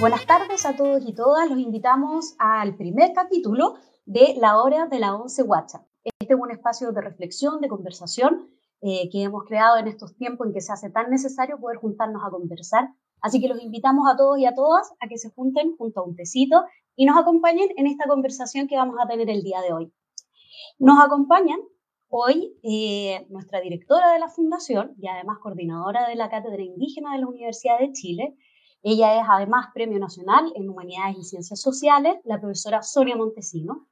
Buenas tardes a todos y todas. Los invitamos al primer capítulo de La Hora de la Once WhatsApp. Este es un espacio de reflexión, de conversación eh, que hemos creado en estos tiempos en que se hace tan necesario poder juntarnos a conversar. Así que los invitamos a todos y a todas a que se junten junto a un tecito y nos acompañen en esta conversación que vamos a tener el día de hoy. Nos acompañan hoy eh, nuestra directora de la Fundación y además coordinadora de la Cátedra Indígena de la Universidad de Chile, ella es además Premio Nacional en Humanidades y Ciencias Sociales, la profesora Sonia Montesino.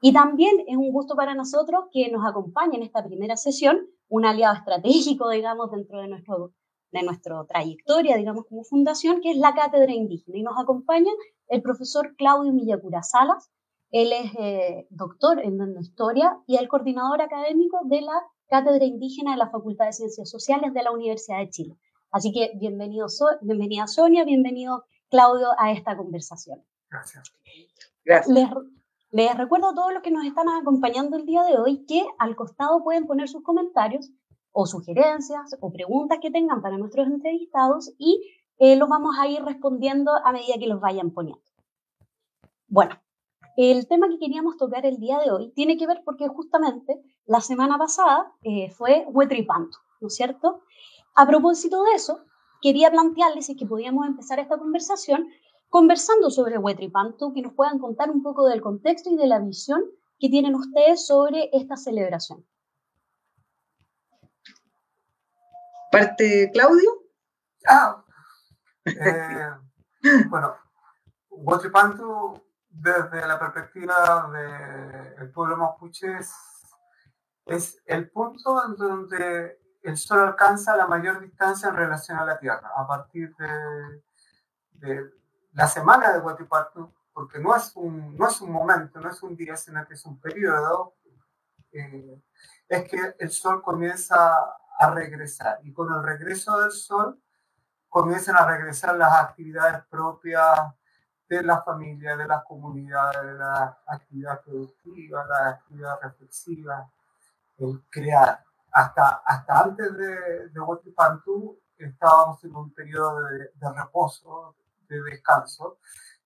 Y también es un gusto para nosotros que nos acompañe en esta primera sesión un aliado estratégico, digamos, dentro de nuestro de nuestra trayectoria, digamos, como fundación, que es la Cátedra Indígena. Y nos acompaña el profesor Claudio Millacura Salas. Él es eh, doctor en Historia y el coordinador académico de la Cátedra Indígena de la Facultad de Ciencias Sociales de la Universidad de Chile. Así que bienvenido, bienvenida Sonia, bienvenido Claudio a esta conversación. Gracias. Gracias. Les, recuerdo a todos los que nos están acompañando el día de hoy que al costado pueden poner sus comentarios o sugerencias o preguntas que tengan para nuestros entrevistados y eh, los vamos a ir respondiendo a medida que los vayan poniendo. Bueno, el tema que queríamos tocar el día de hoy tiene que ver porque justamente la semana pasada eh, fue Huetripanto, ¿no es cierto? A propósito de eso, quería plantearles si que podíamos empezar esta conversación conversando sobre Huetripanto, que nos puedan contar un poco del contexto y de la visión que tienen ustedes sobre esta celebración. ¿Parte Claudio? Ah, eh, bueno, Huetripanto, desde la perspectiva del pueblo mapuche, es el punto en donde el Sol alcanza la mayor distancia en relación a la Tierra a partir de, la semana de Huatipartu, porque no es, un, no es un momento, no es un día, sino que es un periodo, eh, es que el Sol comienza a regresar. Y con el regreso del Sol comienzan a regresar las actividades propias de la familia, de las comunidades, de la actividad productiva, la actividad reflexiva, el crear hasta, hasta antes de, de estábamos en un periodo de, reposo, de descanso,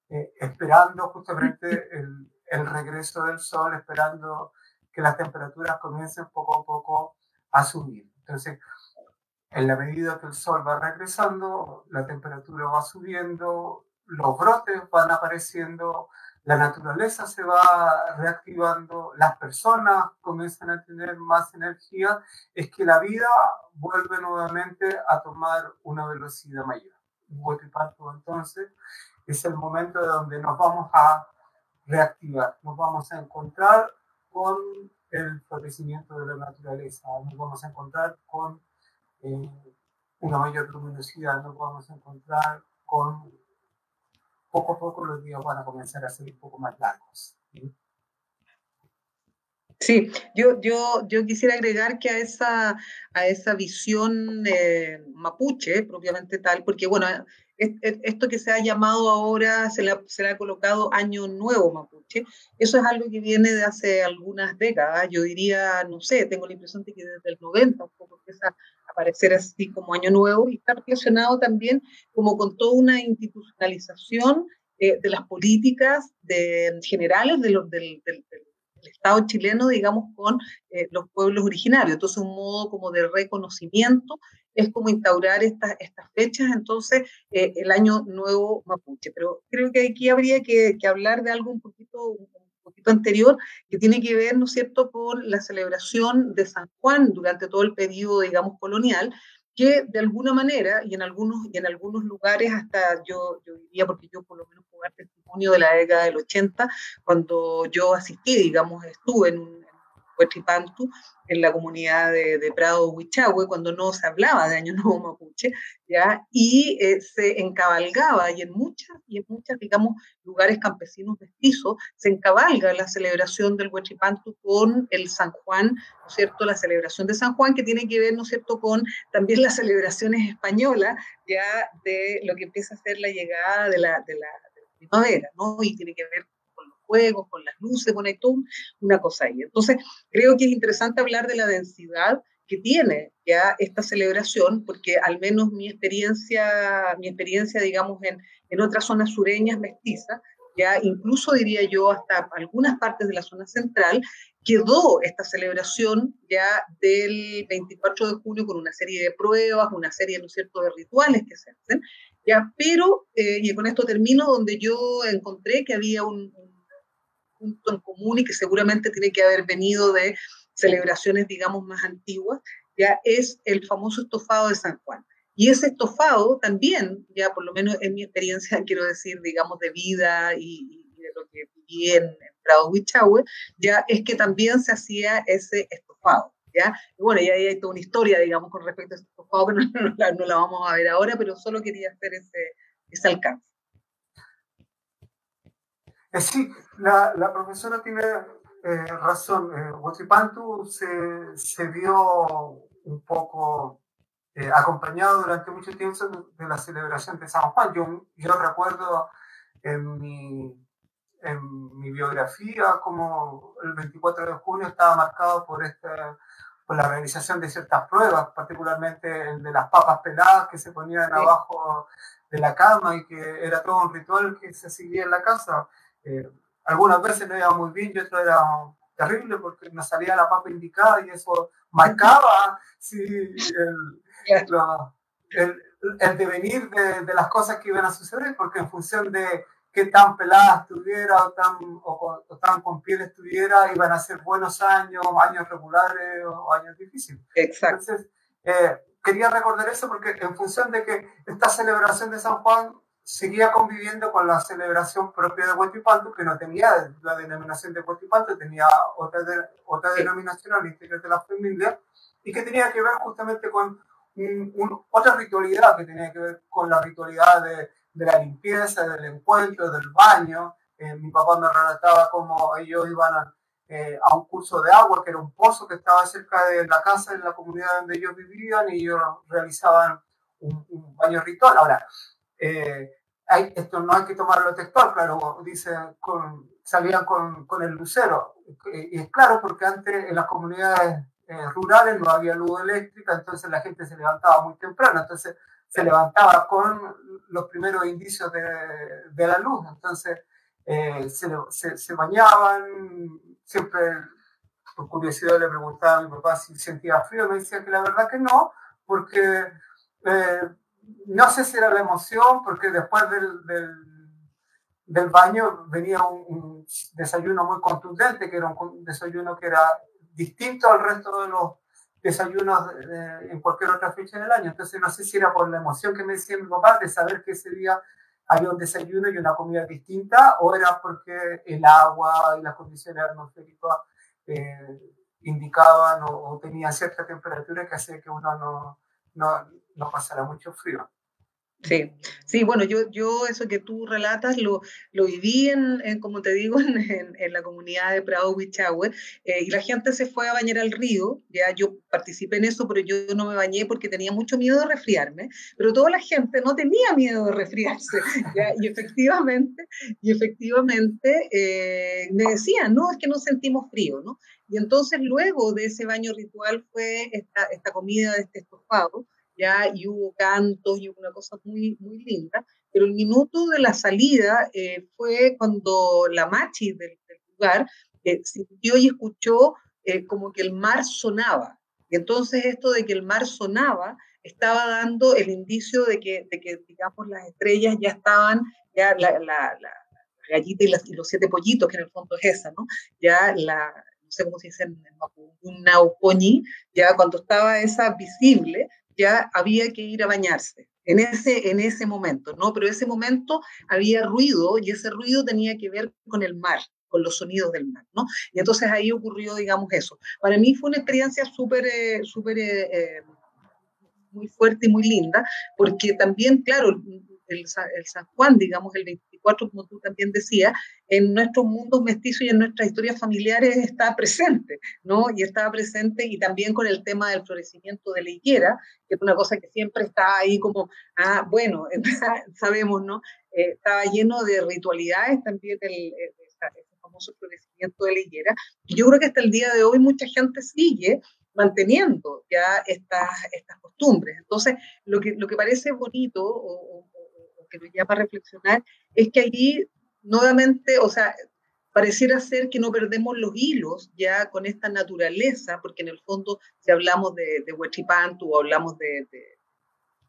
eh, esperando justamente el, el, regreso del sol, esperando que las temperaturas comiencen poco a poco a subir. Entonces, en la medida que el sol va regresando, la temperatura va subiendo, los brotes van apareciendo, la naturaleza se va reactivando, las personas comienzan a tener más energía, es que la vida vuelve nuevamente a tomar una velocidad mayor. entonces. Es el momento de donde nos vamos a reactivar, nos vamos a encontrar con el florecimiento de la naturaleza, nos vamos a encontrar con eh, una mayor luminosidad, nos vamos a encontrar con poco a poco los días van a comenzar a ser un poco más largos. Sí, yo, yo, yo quisiera agregar que a esa, a esa visión eh, mapuche, propiamente tal, porque bueno, esto que se ha llamado ahora, se le, ha, se le, ha, colocado Año Nuevo Mapuche, eso es algo que viene de hace algunas décadas, yo diría, no sé, tengo la impresión de que desde el 90 un poco empieza aparecer así como Año Nuevo y está relacionado también como con toda una institucionalización eh, de las políticas de, generales de los, del, Estado chileno, digamos, con eh, los pueblos originarios. Entonces, un modo como de reconocimiento es como instaurar estas, estas fechas, entonces, eh, el año nuevo mapuche. Pero creo que aquí habría que, hablar de algo un poquito, poquito anterior, que tiene que ver, ¿no es cierto?, con la celebración de San Juan durante todo el periodo, digamos, colonial, que de alguna manera, y en algunos, y en algunos lugares hasta yo, yo diría, porque yo por lo menos puedo dar testimonio de la década del 80, cuando yo asistí, digamos, estuve en un, Huetripantu, en la comunidad de, de, Prado Huichahue, cuando no se hablaba de Año Nuevo Mapuche, ¿ya? y eh, se encabalgaba, y en muchas, y en muchas, digamos, lugares campesinos mestizos, se encabalga la celebración del Huetripantu con el San Juan, ¿no es cierto?, la celebración de San Juan, que tiene que ver, ¿no es cierto?, con también las celebraciones españolas, ya de lo que empieza a ser la llegada de la, de la, primavera, ¿no? Y tiene que ver juegos, con las luces, con todo una cosa ahí. Entonces, creo que es interesante hablar de la densidad que tiene ya esta celebración, porque al menos mi experiencia, mi experiencia digamos, en, en otras zonas sureñas mestizas, ya incluso diría yo hasta algunas partes de la zona central, quedó esta celebración ya del 24 de junio con una serie de pruebas, una serie, ¿no es cierto?, de rituales que se hacen, ya, pero, eh, y con esto termino, donde yo encontré que había un, punto en común y que seguramente tiene que haber venido de celebraciones, digamos, más antiguas, ya es el famoso estofado de San Juan. Y ese estofado también, ya por lo menos en mi experiencia, quiero decir, digamos, de vida y, de lo que viví en, Prado Huichahue, ya es que también se hacía ese estofado. ¿Ya? Y bueno, ya hay toda una historia, digamos, con respecto a este estofado que no, la, vamos a ver ahora, pero solo quería hacer ese, ese alcance. Sí, la, la profesora tiene eh, razón. Eh, se, se vio un poco eh, acompañado durante mucho tiempo de la celebración de San Juan. Yo, yo recuerdo en mi, en mi biografía como el 24 de junio estaba marcado por, esta, por la realización de ciertas pruebas, particularmente el de las papas peladas que se ponían abajo de la cama y que era todo un ritual que se seguía en la casa. Eh, algunas veces no iba muy bien y otras era terrible porque no salía la papa indicada y eso marcaba si el, el, el devenir de, de, las cosas que iban a suceder, porque en función de qué tan pelada estuviera o tan, o, tan con piel estuviera, iban a ser buenos años, años regulares o años difíciles. Exacto. Entonces, eh, quería recordar eso porque en función de que esta celebración de San Juan seguía conviviendo con la celebración propia de Huetipanto, que no tenía la denominación de Huetipanto, tenía otra, otra denominación al interior de la familia, y que tenía que ver justamente con otra ritualidad que tenía que ver con la ritualidad de, de la limpieza, del encuentro, del baño. Eh, mi papá me relataba cómo ellos iban a, eh, a, un curso de agua, que era un pozo que estaba cerca de la casa, en la comunidad donde ellos vivían, y ellos realizaban un, un baño ritual. Ahora, eh, hay, esto no hay que tomarlo textual, claro, dice, con, salían con, con el lucero. Y es claro, porque antes en las comunidades eh, rurales no había luz eléctrica, entonces la gente se levantaba muy temprano, entonces se levantaba con los primeros indicios de, de la luz, entonces eh, se, se, bañaban, siempre por curiosidad le preguntaba a mi papá si sentía frío, me decía que la verdad que no, porque eh, no sé si era la emoción, porque después del, del, baño venía un, un, desayuno muy contundente, que era un desayuno que era distinto al resto de los desayunos en cualquier otra fecha del año. Entonces no sé si era por la emoción que me decía mi papá de saber que ese día había un desayuno y una comida distinta, o era porque el agua y las condiciones atmosféricas eh, indicaban o, o, tenían cierta temperatura que hacía que uno no, no, no pasara mucho frío. Sí, sí, bueno, yo, yo eso que tú relatas lo, lo viví en, como te digo, en, la comunidad de Prado Huichahue, eh, y la gente se fue a bañar al río, ya yo participé en eso, pero yo no me bañé porque tenía mucho miedo de resfriarme, pero toda la gente no tenía miedo de resfriarse, y efectivamente, y efectivamente eh, me decían, no, es que no sentimos frío, ¿no? Y entonces luego de ese baño ritual fue esta, esta comida de este estofado, ya, y hubo cantos y una cosa muy, muy linda, pero el minuto de la salida eh, fue cuando la machi del, del lugar eh, sintió y escuchó eh, como que el mar sonaba. Y entonces esto de que el mar sonaba estaba dando el indicio de que, de que digamos, las estrellas ya estaban, ya la, la, la gallita y, y, los siete pollitos, que en el fondo es esa, ¿no? Ya la, no sé cómo se dice en, un naupoñi, ya cuando estaba esa visible, ya había que ir a bañarse en ese, en ese momento, ¿no? Pero ese momento había ruido y ese ruido tenía que ver con el mar, con los sonidos del mar, ¿no? Y entonces ahí ocurrió, digamos, eso. Para mí fue una experiencia súper, eh, súper, eh, eh, muy fuerte y muy linda, porque también, claro, el, el, San Juan, digamos, el 24, como tú también decías, en nuestros mundos mestizos y en nuestras historias familiares está presente, ¿no? Y estaba presente y también con el tema del florecimiento de la higuera, que es una cosa que siempre está ahí como, ah, bueno, sabemos, ¿no? Eh, estaba lleno de ritualidades también el, el, famoso florecimiento de la higuera. Yo creo que hasta el día de hoy mucha gente sigue manteniendo ya estas, estas costumbres. Entonces, lo que, lo que parece bonito o, que nos llama a reflexionar es que allí nuevamente, o sea, pareciera ser que no perdemos los hilos ya con esta naturaleza, porque en el fondo, si hablamos de, de o hablamos de, de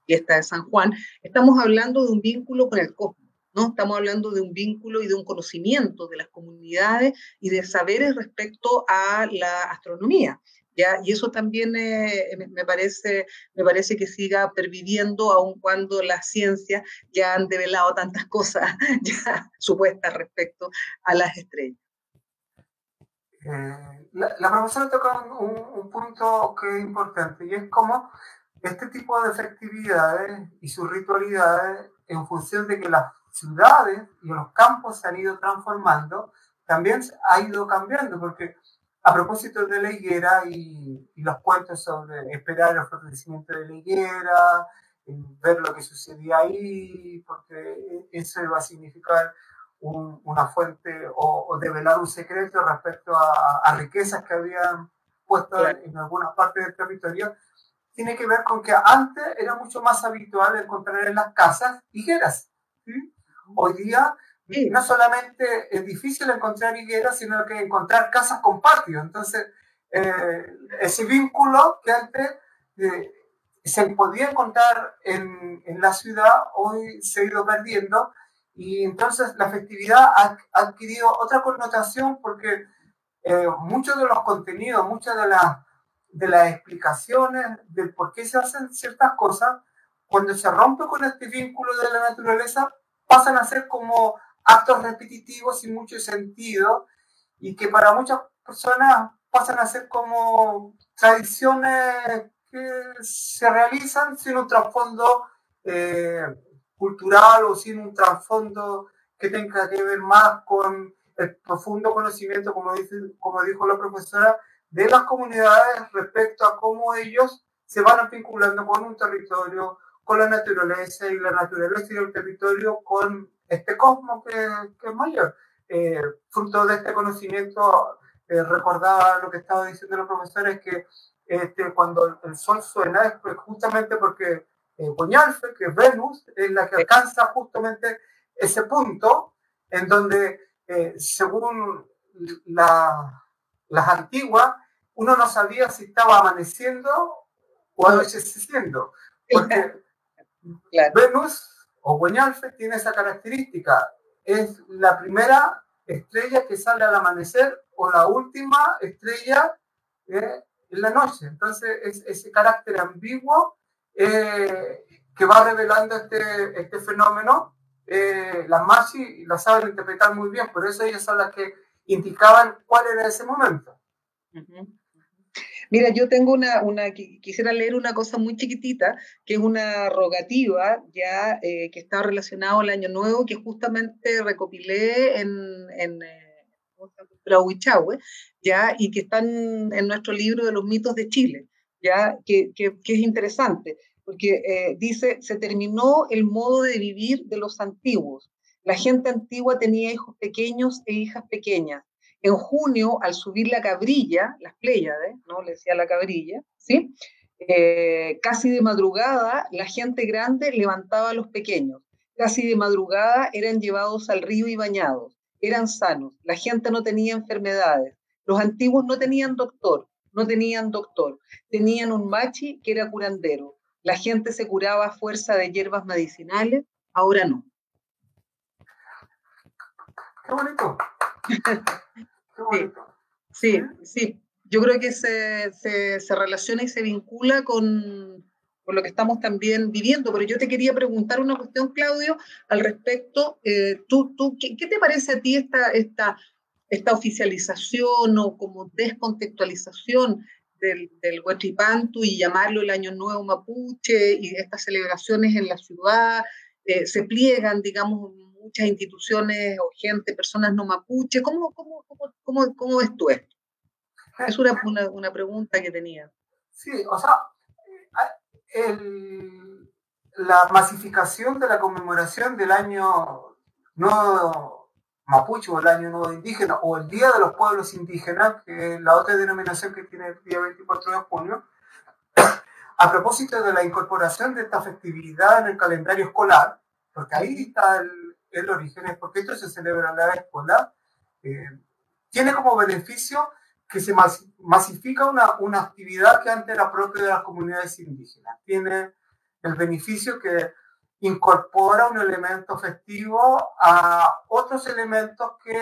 fiesta de San Juan, estamos hablando de un vínculo con el cosmos. ¿no? Estamos hablando de un vínculo y de un conocimiento de las comunidades y de saberes respecto a la astronomía. ¿Ya? Y eso también eh, me, parece, me parece que siga perviviendo, aun cuando las ciencias ya han develado tantas cosas supuestas respecto a las estrellas. Eh, la, profesora toca un, un, punto que es importante y es cómo este tipo de festividades y sus ritualidades, en función de que las ciudades y los campos se han ido transformando, también ha ido cambiando, porque a propósito de la higuera y, los cuentos sobre esperar el florecimiento de la higuera, ver lo que sucedía ahí, porque eso iba a significar una fuente o, develar un secreto respecto a, riquezas que habían puesto en algunas partes del territorio, tiene que ver con que antes era mucho más habitual encontrar en las casas higueras. Hoy día no solamente es difícil encontrar higueras, sino que encontrar casas con patio. Entonces, eh, ese vínculo que antes eh, se podía encontrar en, en, la ciudad, hoy se ha ido perdiendo. Y entonces la festividad ha, adquirido otra connotación porque eh, muchos de los contenidos, muchas de las, de las explicaciones del por qué se hacen ciertas cosas, cuando se rompe con este vínculo de la naturaleza, pasan a ser como actos repetitivos sin mucho sentido y que para muchas personas pasan a ser como tradiciones que se realizan sin un trasfondo eh, cultural o sin un trasfondo que tenga que ver más con el profundo conocimiento, como, dice, como dijo la profesora, de las comunidades respecto a cómo ellos se van vinculando con un territorio, con la naturaleza y la naturaleza y el territorio con este cosmos que, es mayor. Eh, fruto de este conocimiento, eh, recordaba lo que estaba diciendo los profesores, que este, cuando el Sol suena es pues, justamente porque eh, que es Venus, es la que alcanza justamente ese punto en donde, eh, según la, las antiguas, uno no sabía si estaba amaneciendo o anocheciendo. Porque Venus o Guañalfe tiene esa característica. Es la primera estrella que sale al amanecer o la última estrella eh, en la noche. Entonces, es ese carácter ambiguo eh, que va revelando este, este fenómeno. Eh, las Machi la saben interpretar muy bien, por eso ellas son las que indicaban cuál era ese momento. Mira, yo tengo una, una, quisiera leer una cosa muy chiquitita, que es una rogativa ya eh, que está relacionado al Año Nuevo, que justamente recopilé en, en eh, ya, y que están en nuestro libro de los mitos de Chile, ya, que, que, es interesante, porque eh, dice, se terminó el modo de vivir de los antiguos. La gente antigua tenía hijos pequeños e hijas pequeñas en junio, al subir la cabrilla, las Pléyades, ¿no? Le decía la cabrilla, ¿sí? Eh, casi de madrugada, la gente grande levantaba a los pequeños. Casi de madrugada eran llevados al río y bañados. Eran sanos. La gente no tenía enfermedades. Los antiguos no tenían doctor, no tenían doctor. Tenían un machi que era curandero. La gente se curaba a fuerza de hierbas medicinales, ahora no. Qué bonito. Sí, sí, Yo creo que se, relaciona y se vincula con, lo que estamos también viviendo. Pero yo te quería preguntar una cuestión, Claudio, al respecto. Eh, tú, tú, ¿qué, te parece a ti esta, esta, esta oficialización o como descontextualización del, del Huachipantu y llamarlo el Año Nuevo Mapuche y estas celebraciones en la ciudad? Eh, se pliegan, digamos, muchas instituciones o gente, personas no mapuche. ¿Cómo, cómo, cómo, cómo, cómo ves tú esto? Es una, una, pregunta que tenía. Sí, o sea, el, la masificación de la conmemoración del año nuevo mapuche o el Año Nuevo Indígena o el Día de los Pueblos Indígenas, que es la otra denominación que tiene el día 24 de junio, a propósito de la incorporación de esta festividad en el calendario escolar, porque ahí está el, el origen, es porque esto se celebra en la escuela, eh, tiene como beneficio que se masifica una, una actividad que antes era propia de las comunidades indígenas. Tiene el beneficio que incorpora un elemento festivo a otros elementos que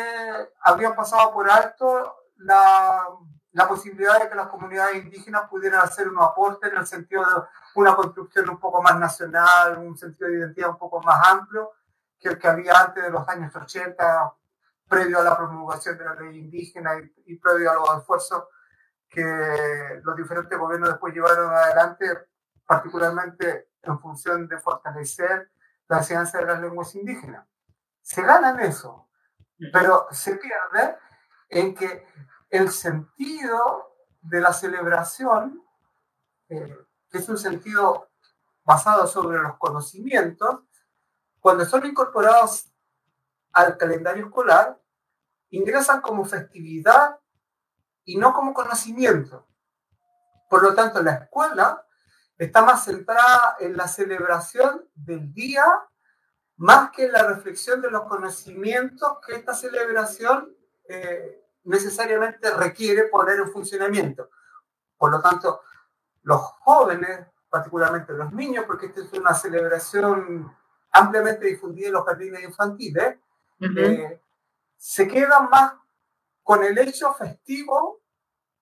habían pasado por alto la, la posibilidad de que las comunidades indígenas pudieran hacer un aporte en el sentido de una construcción un poco más nacional, un sentido de identidad un poco más amplio que el que había antes de los años 80, previo a la promulgación de la ley indígena y, previo a los esfuerzos que los diferentes gobiernos después llevaron adelante, particularmente en función de fortalecer la enseñanza de las lenguas indígenas. Se gana en eso, pero se pierde en que el sentido de la celebración, eh, que es un sentido basado sobre los conocimientos, cuando son incorporados al calendario escolar, ingresan como festividad y no como conocimiento. Por lo tanto, la escuela está más centrada en la celebración del día más que en la reflexión de los conocimientos que esta celebración eh, necesariamente requiere poner en funcionamiento. Por lo tanto, los jóvenes, particularmente los niños, porque esta es una celebración ampliamente difundida en los jardines infantiles, eh, se quedan más con el hecho festivo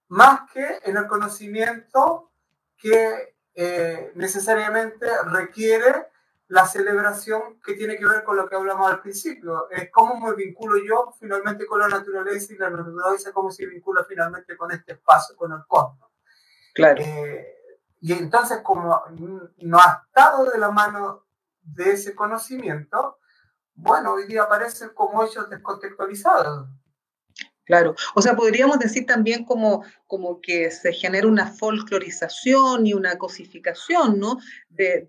más que en el conocimiento que eh, necesariamente requiere la celebración que tiene que ver con lo que hablamos al principio. Es cómo me vinculo yo finalmente con la naturaleza y la naturaleza cómo se vincula finalmente con este espacio, con el cosmos. Claro. Eh, y entonces, como no ha estado de la mano de ese conocimiento, bueno, hoy día aparecen como hechos descontextualizados. Claro, o sea, podríamos decir también como, como que se genera una folclorización y una cosificación, ¿no? De,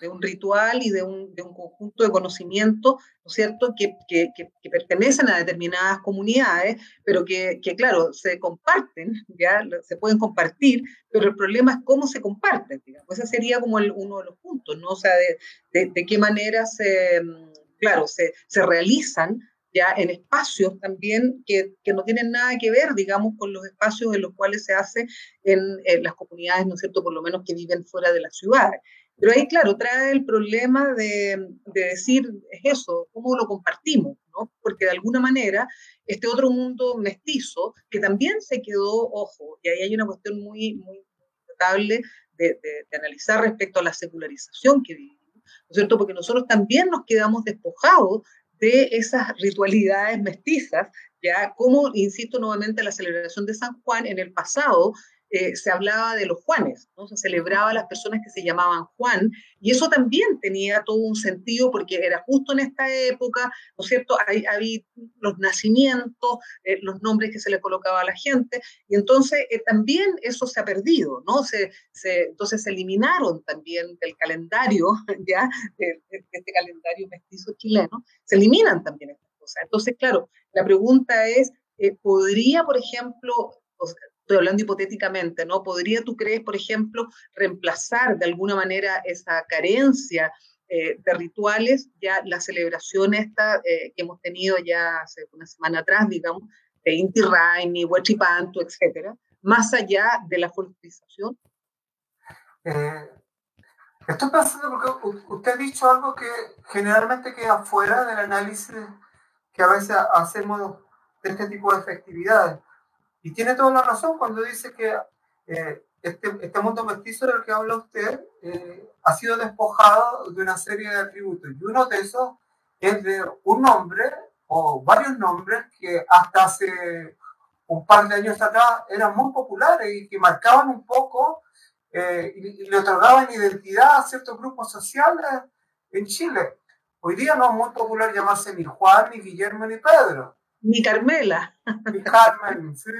de, un ritual y de un, conjunto de conocimientos, ¿no es cierto?, que, que, que, pertenecen a determinadas comunidades, pero que, claro, se comparten, ¿ya? Se pueden compartir, pero el problema es cómo se comparten, digamos. Ese sería como uno de los puntos, ¿no? O sea, de, qué manera se, claro, se, se realizan ya en espacios también que, que, no tienen nada que ver, digamos, con los espacios en los cuales se hace en, las comunidades, ¿no es cierto?, por lo menos que viven fuera de las ciudades. Pero ahí, claro, trae el problema de, de decir, es eso, ¿cómo lo compartimos? ¿no? Porque de alguna manera, este otro mundo mestizo, que también se quedó, ojo, y ahí hay una cuestión muy, muy notable de, de analizar respecto a la secularización que vivimos, ¿no es cierto? Porque nosotros también nos quedamos despojados de esas ritualidades mestizas, ya como, insisto nuevamente, la celebración de San Juan en el pasado eh, se hablaba de los Juanes, ¿no? se celebraba a las personas que se llamaban Juan, y eso también tenía todo un sentido porque era justo en esta época, ¿no es cierto? Había los nacimientos, eh, los nombres que se le colocaba a la gente, y entonces eh, también eso se ha perdido, ¿no? Se, se, entonces se eliminaron también del calendario, ¿ya? De, de este calendario mestizo chileno, se eliminan también estas cosas. Entonces, claro, la pregunta es, ¿podría, por ejemplo, estoy hablando hipotéticamente, ¿no? ¿Podría, tú crees, por ejemplo, reemplazar de alguna manera esa carencia eh, de rituales, ya la celebración esta eh, que hemos tenido ya hace una semana atrás, digamos, de Inti Raimi, Huachipantu, etcétera, más allá de la folclorización? Eh, estoy pensando porque usted ha dicho algo que generalmente queda fuera del análisis que a veces hacemos de este tipo de festividades. Y tiene toda la razón cuando dice que eh, este, este, mundo mestizo del que habla usted eh, ha sido despojado de una serie de atributos. Y uno de esos es de un nombre o varios nombres que hasta hace un par de años atrás eran muy populares y que marcaban un poco eh, y, le otorgaban identidad a ciertos grupos sociales en Chile. Hoy día no es muy popular llamarse ni Juan, ni Guillermo, ni Pedro. Ni Carmela. Ni Carmen, ¿sí?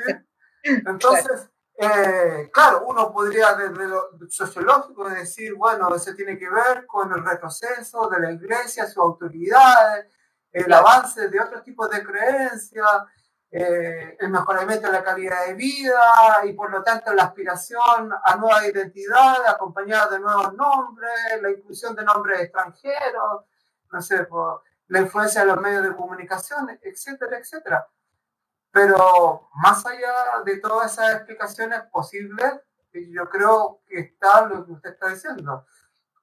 Entonces, eh, claro, uno podría desde lo sociológico decir, bueno, eso tiene que ver con el retroceso de la iglesia, sus autoridades, el avance de otros tipos de creencias, eh, el mejoramiento de la calidad de vida y por lo tanto la aspiración a nueva identidad acompañada de nuevos nombres, la inclusión de nombres extranjeros, no sé, por la influencia de los medios de comunicación, etcétera, etcétera. Pero más allá de todas esas explicaciones posibles, yo creo que está lo que usted está diciendo,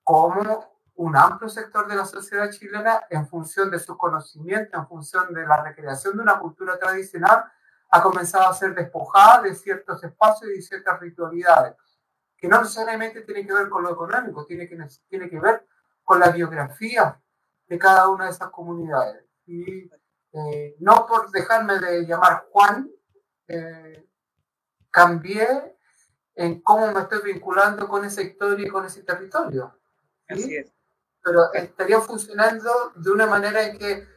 como un amplio sector de la sociedad chilena, en función de su conocimiento, en función de la recreación de una cultura tradicional, ha comenzado a ser despojada de ciertos espacios y ciertas ritualidades, que no necesariamente tienen que ver con lo económico, tiene que, tiene que ver con la biografía de cada una de esas comunidades. Y eh, no por dejarme de llamar Juan, eh, cambié en cómo me estoy vinculando con esa historia y con ese territorio. Así es. Pero estaría funcionando de una manera en que,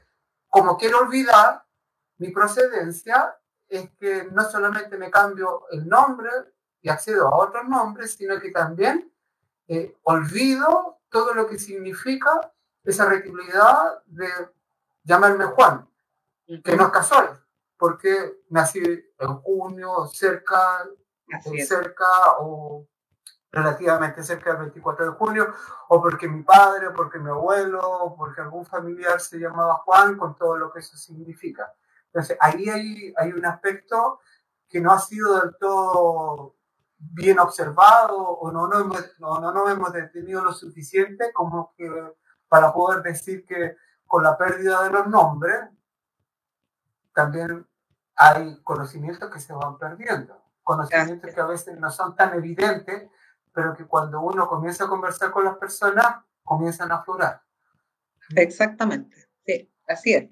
como quiero olvidar mi procedencia, es que no solamente me cambio el nombre y accedo a otros nombres, sino que también eh, olvido todo lo que significa esa rentabilidad de llamarme Juan que no es casual, porque nací en junio, cerca, cerca o relativamente cerca del 24 de junio, o porque mi padre, o porque mi abuelo, o porque algún familiar se llamaba Juan, con todo lo que eso significa. Entonces, ahí hay, hay un aspecto que no ha sido del todo bien observado o no, no, no, no nos hemos detenido lo suficiente como que para poder decir que con la pérdida de los nombres también hay conocimientos que se van perdiendo, conocimientos que a veces no son tan evidentes, pero que cuando uno comienza a conversar con las personas, comienzan a aflorar. Exactamente, sí, así es.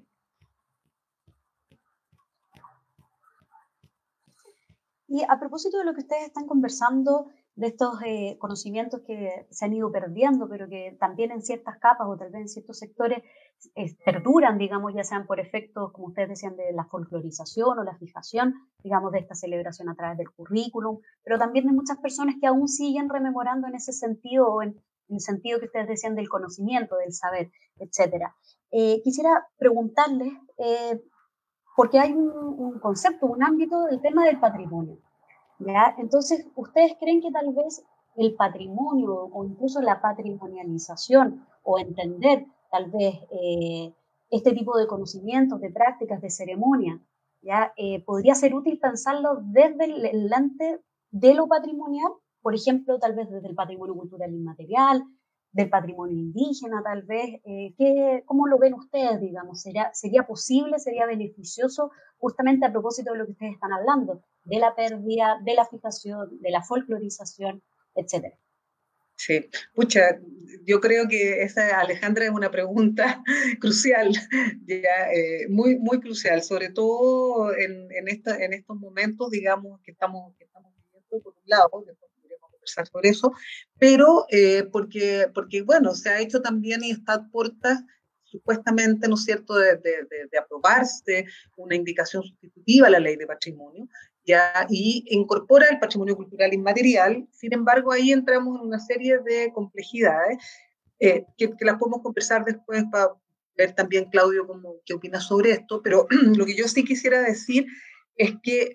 Y a propósito de lo que ustedes están conversando, de estos eh, conocimientos que se han ido perdiendo, pero que también en ciertas capas o tal vez en ciertos sectores eh, perduran, digamos, ya sean por efectos, como ustedes decían, de la folclorización o la fijación, digamos, de esta celebración a través del currículum, pero también de muchas personas que aún siguen rememorando en ese sentido o en, el sentido que ustedes decían del conocimiento, del saber, etc. Eh, quisiera preguntarles, porque hay un concepto, un ámbito del tema del patrimonio. Entonces, ¿ustedes creen que tal vez el patrimonio o incluso la patrimonialización o entender tal vez eh, este tipo de conocimientos, de prácticas, de ceremonia, ¿ya? Eh, podría ser útil pensarlo desde el lente de lo patrimonial, por ejemplo, tal vez desde el patrimonio cultural inmaterial, del patrimonio indígena, tal vez. Eh, ¿qué, ¿Cómo lo ven ustedes, digamos? ¿Sería, ¿Sería posible, sería beneficioso, justamente a propósito de lo que ustedes están hablando, de la pérdida, de la fijación, de la folclorización, etcétera? Sí, pucha, yo creo que esa, Alejandra, es una pregunta crucial, ya, eh, muy, muy crucial, sobre todo en, estos momentos, digamos, que estamos, que estamos viviendo, por un lado, sobre eso, pero eh, porque, porque, bueno, se ha hecho también y está a puertas supuestamente, ¿no es cierto?, de, aprobarse una indicación sustitutiva a la ley de patrimonio, y incorpora el patrimonio cultural inmaterial, sin embargo, ahí entramos en una serie de complejidades eh, que, que, las podemos conversar después para ver también, Claudio, cómo, qué opina sobre esto, pero lo que yo sí quisiera decir es que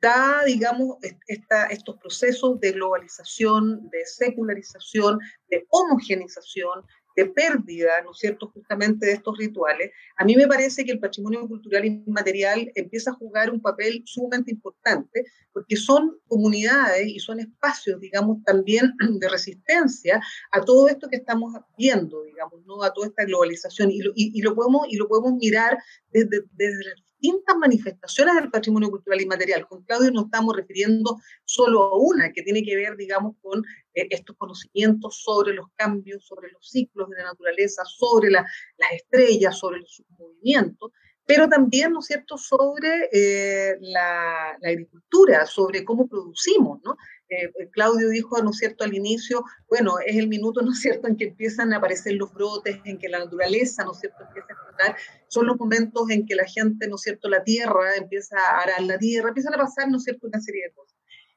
da, digamos, esta, estos procesos de globalización, de secularización, de homogenización, de pérdida, ¿no es cierto?, justamente de estos rituales, a mí me parece que el patrimonio cultural inmaterial empieza a jugar un papel sumamente importante, porque son comunidades y son espacios, digamos, también de resistencia a todo esto que estamos viendo, digamos, ¿no? A toda esta globalización. Y lo, podemos, y lo podemos mirar desde, desde distintas manifestaciones del patrimonio cultural inmaterial. Con Claudio nos estamos refiriendo solo a una, que tiene que ver, digamos, con eh, estos conocimientos sobre los cambios, sobre los ciclos de la naturaleza, sobre las estrellas, sobre los movimientos, pero también, ¿no es cierto?, sobre eh, la, la, agricultura, sobre cómo producimos, ¿no? Eh, eh, Claudio dijo, ¿no es cierto?, al inicio, bueno, es el minuto, ¿no es cierto?, en que empiezan a aparecer los brotes, en que la naturaleza, ¿no es cierto?, empieza a explotar, son los momentos en que la gente, ¿no es cierto?, la tierra empieza a arar la tierra, empiezan a pasar, ¿no es cierto?, una serie de cosas.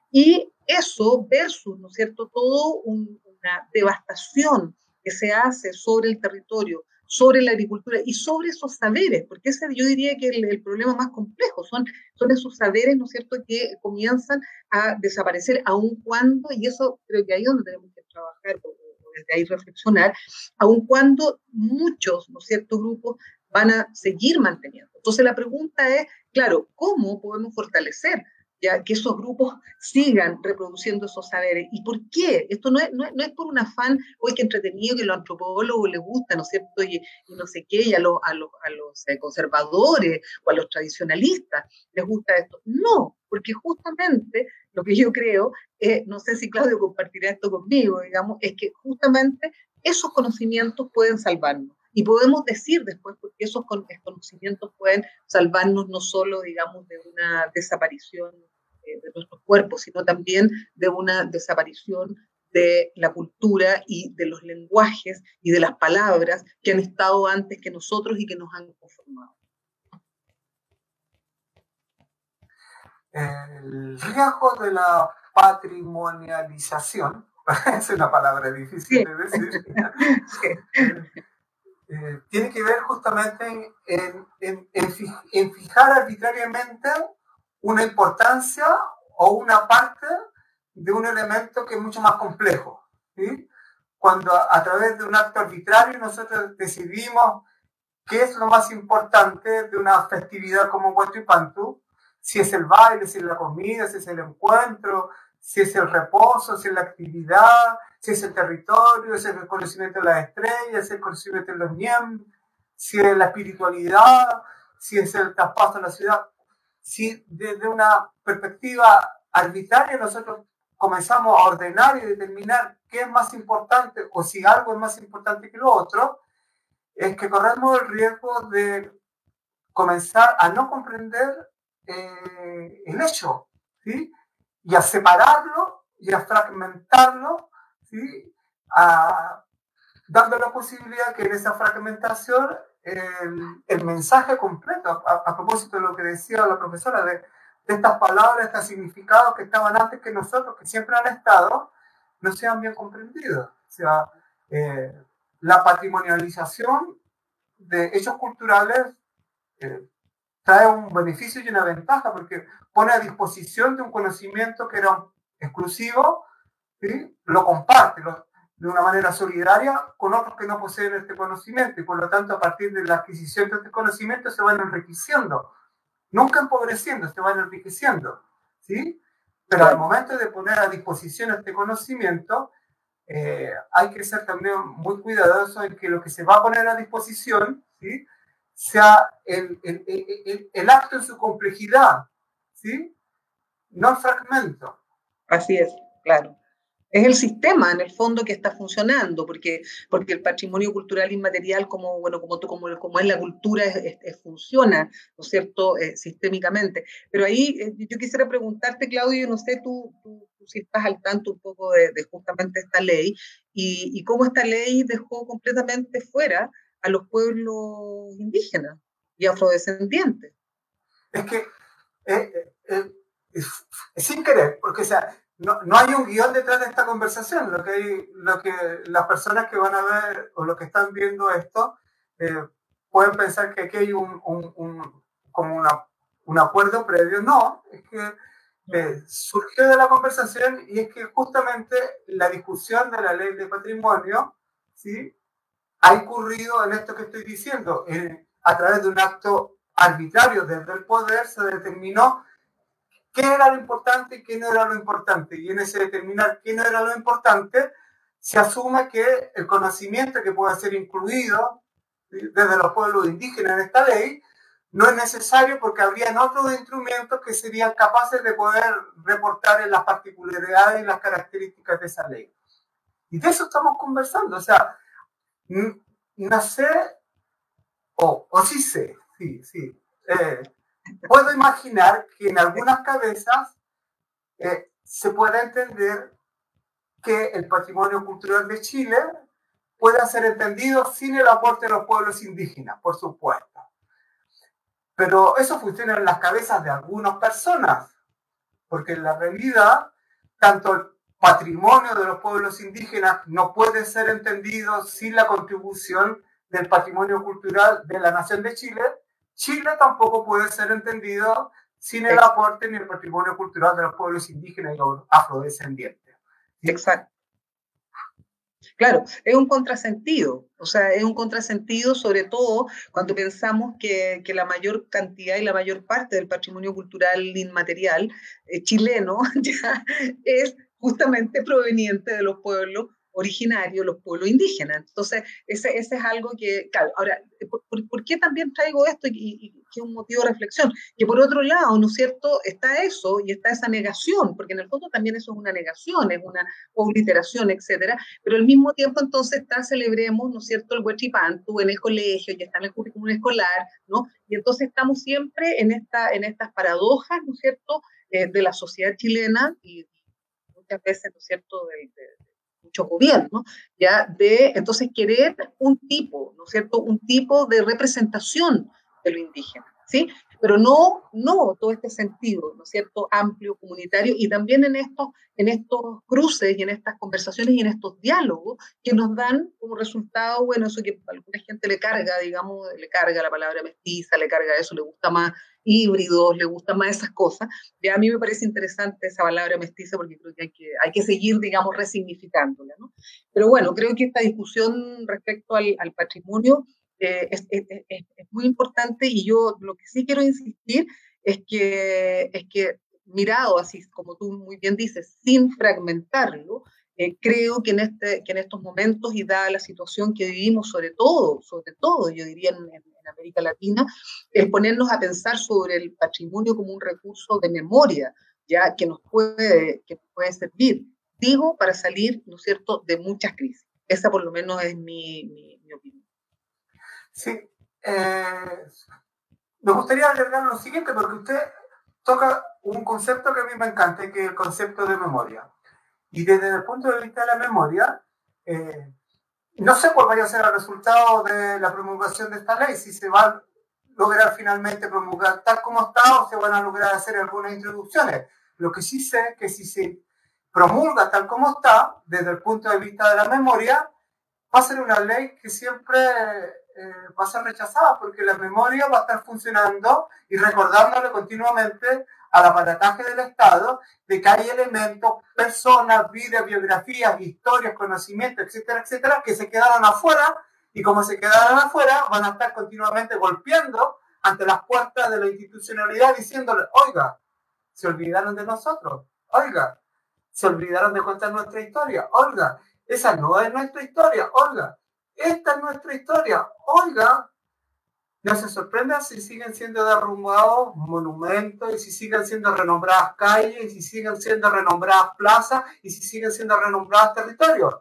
Y eso versus, ¿no es cierto?, todo una devastación que se hace sobre el territorio, sobre la agricultura y sobre esos saberes, porque ese yo diría que el, el problema más complejo son, son esos saberes, ¿no es cierto?, que comienzan a desaparecer aun cuando, y eso creo que ahí es donde tenemos que trabajar, o, desde ahí reflexionar, aun cuando muchos, ¿no es grupos van a seguir manteniendo. Entonces la pregunta es, claro, ¿cómo podemos fortalecer ya que esos grupos sigan reproduciendo esos saberes. ¿Y por qué? Esto no es, no es, por un afán, hoy que entretenido, que a los antropólogos les gusta, ¿no es cierto? Y, no sé qué, y a los, a los, a los eh, conservadores o a los tradicionalistas les gusta esto. No, porque justamente lo que yo creo, eh, no sé si Claudio compartirá esto conmigo, digamos, es que justamente esos conocimientos pueden salvarnos. Y podemos decir después, porque esos conocimientos pueden salvarnos no solo, digamos, de una desaparición eh, de nuestros cuerpos, sino también de una desaparición de la cultura y de los lenguajes y de las palabras que han estado antes que nosotros y que nos han conformado. El riesgo de la patrimonialización, es una palabra difícil de decir, eh, tiene que ver justamente en, en, fijar arbitrariamente una importancia o una parte de un elemento que es mucho más complejo. ¿sí? Cuando a, través de un acto arbitrario nosotros decidimos qué es lo más importante de una festividad como Huerto y si es el baile, si es la comida, si es el encuentro, si es el reposo, si es la actividad, si es el territorio, si es el conocimiento de las estrellas, si es el conocimiento de los miembros, si es la espiritualidad, si es el traspaso de la ciudad si desde una perspectiva arbitraria nosotros comenzamos a ordenar y determinar qué es más importante o si algo es más importante que lo otro, es que corremos el riesgo de comenzar a no comprender eh, el hecho, ¿sí? Y a separarlo y a fragmentarlo, ¿sí? Dando la posibilidad que en esa fragmentación el, mensaje completo, a, propósito de lo que decía la profesora, de, estas palabras, de estos significados que estaban antes que nosotros, que siempre han estado, no sean bien comprendidos. O sea, eh, la patrimonialización de hechos culturales eh, trae un beneficio y una ventaja, porque pone a disposición de un conocimiento que era exclusivo, ¿sí? lo comparte, lo, de una manera solidaria con otros que no poseen este conocimiento y por lo tanto a partir de la adquisición de este conocimiento se van enriqueciendo, nunca empobreciendo, se van enriqueciendo, ¿sí? Pero al momento de poner a disposición este conocimiento, eh, hay que ser también muy cuidadoso en que lo que se va a poner a disposición, ¿sí? Sea el, el, el, el acto en su complejidad, ¿sí? no el fragmento. Así es, claro. Es el sistema, en el fondo, que está funcionando, porque, porque el patrimonio cultural inmaterial, como, bueno, como, como, como es la cultura, es, funciona, ¿no es cierto?, eh, sistémicamente. Pero ahí eh, yo quisiera preguntarte, Claudio, no sé tú, tú, si estás al tanto un poco de, justamente esta ley y, y, cómo esta ley dejó completamente fuera a los pueblos indígenas y afrodescendientes. Es que eh, es, sin querer, porque o sea, no, no, hay un guion detrás de esta conversación. Lo que, hay, lo que las personas que van a ver o los que están viendo esto eh, pueden pensar que aquí hay un, un, un como una, un acuerdo previo. No, es que eh, surgió de la conversación y es que justamente la discusión de la ley de patrimonio ¿sí? Ha ocurrido en esto que estoy diciendo. a través de un acto arbitrario desde el poder se determinó qué era lo importante y qué no era lo importante. Y en ese determinar qué no era lo importante, se asume que el conocimiento que pueda ser incluido desde los pueblos indígenas en esta ley no es necesario porque habrían otros instrumentos que serían capaces de poder reportar en las particularidades y las características de esa ley. Y de eso estamos conversando. O sea, no sé, o, o sí sé, sí, sí. Eh, puedo imaginar que en algunas cabezas eh, se pueda entender que el patrimonio cultural de Chile pueda ser entendido sin el aporte de los pueblos indígenas, por supuesto. Pero eso funciona en las cabezas de algunas personas, porque en la realidad, tanto patrimonio de los pueblos indígenas no puede ser entendido sin la contribución del patrimonio cultural de la nación de Chile, Chile tampoco puede ser entendido sin el aporte ni el patrimonio cultural de los pueblos indígenas y los afrodescendientes. Exacto. Claro, es un contrasentido, o sea, es un contrasentido sobre todo cuando pensamos que, la mayor cantidad y la mayor parte del patrimonio cultural inmaterial eh, chileno ya es justamente proveniente de los pueblos originarios, los pueblos indígenas. Entonces, ese, ese es algo que, claro, ahora, ¿por, qué también traigo esto y, que es un motivo de reflexión? Que por otro lado, ¿no es cierto?, está eso y está esa negación, porque en el fondo también eso es una negación, es una obliteración, etcétera, pero al mismo tiempo entonces está, celebremos, ¿no es cierto?, el huechipantu en el colegio y está en el currículum escolar, ¿no? Y entonces estamos siempre en, esta, en estas paradojas, ¿no es cierto?, eh, de la sociedad chilena y muchas veces, ¿no es cierto?, de mucho gobierno, ya de entonces querer un tipo, ¿no es cierto? Un tipo de representación de lo indígena, ¿sí? Pero no, no todo este sentido, ¿no es cierto? Amplio, comunitario, y también en estos, en estos cruces y en estas conversaciones y en estos diálogos que nos dan como resultado, bueno, eso que a alguna gente le carga, digamos, le carga la palabra mestiza, le carga eso, le gusta más híbridos, le gustan más esas cosas. Y a mí me parece interesante esa palabra mestiza porque creo que hay que, seguir, digamos, resignificándola. ¿no? Pero bueno, creo que esta discusión respecto al, patrimonio eh, es, es, es, muy importante y yo lo que sí quiero insistir es que, es que mirado así, como tú muy bien dices, sin fragmentarlo, eh, creo que en, este, que en estos momentos y dada la situación que vivimos, sobre todo, sobre todo, yo diría en, América Latina, el ponernos a pensar sobre el patrimonio como un recurso de memoria, ya que nos puede, que puede servir, digo, para salir, ¿no es cierto?, de muchas crisis. Esa por lo menos es mi, mi, opinión. Sí, eh, me gustaría agregar lo siguiente, porque usted toca un concepto que a mí me encanta, que es el concepto de memoria. Y desde el punto de vista de la memoria, eh, no sé cuál vaya a ser el resultado de la promulgación de esta ley, si se va a lograr finalmente promulgar tal como está o se van a lograr hacer algunas introducciones. Lo que sí sé es que si se promulga tal como está, desde el punto de vista de la memoria, va a ser una ley que siempre eh, va a ser rechazada porque la memoria va a estar funcionando y recordándole continuamente al aparataje del Estado de que hay elementos, personas, vidas, biografías, historias, conocimientos, etcétera, etcétera, que se quedaron afuera y como se quedaron afuera van a estar continuamente golpeando ante las puertas de la institucionalidad diciéndole, oiga, se olvidaron de nosotros, oiga, se olvidaron de contar nuestra historia, oiga, esa no es nuestra historia, oiga, esta es nuestra historia, oiga, no se sorprenda si siguen siendo derrumbados monumentos y si siguen siendo renombradas calles y si siguen siendo renombradas plazas y si siguen siendo renombrados territorios.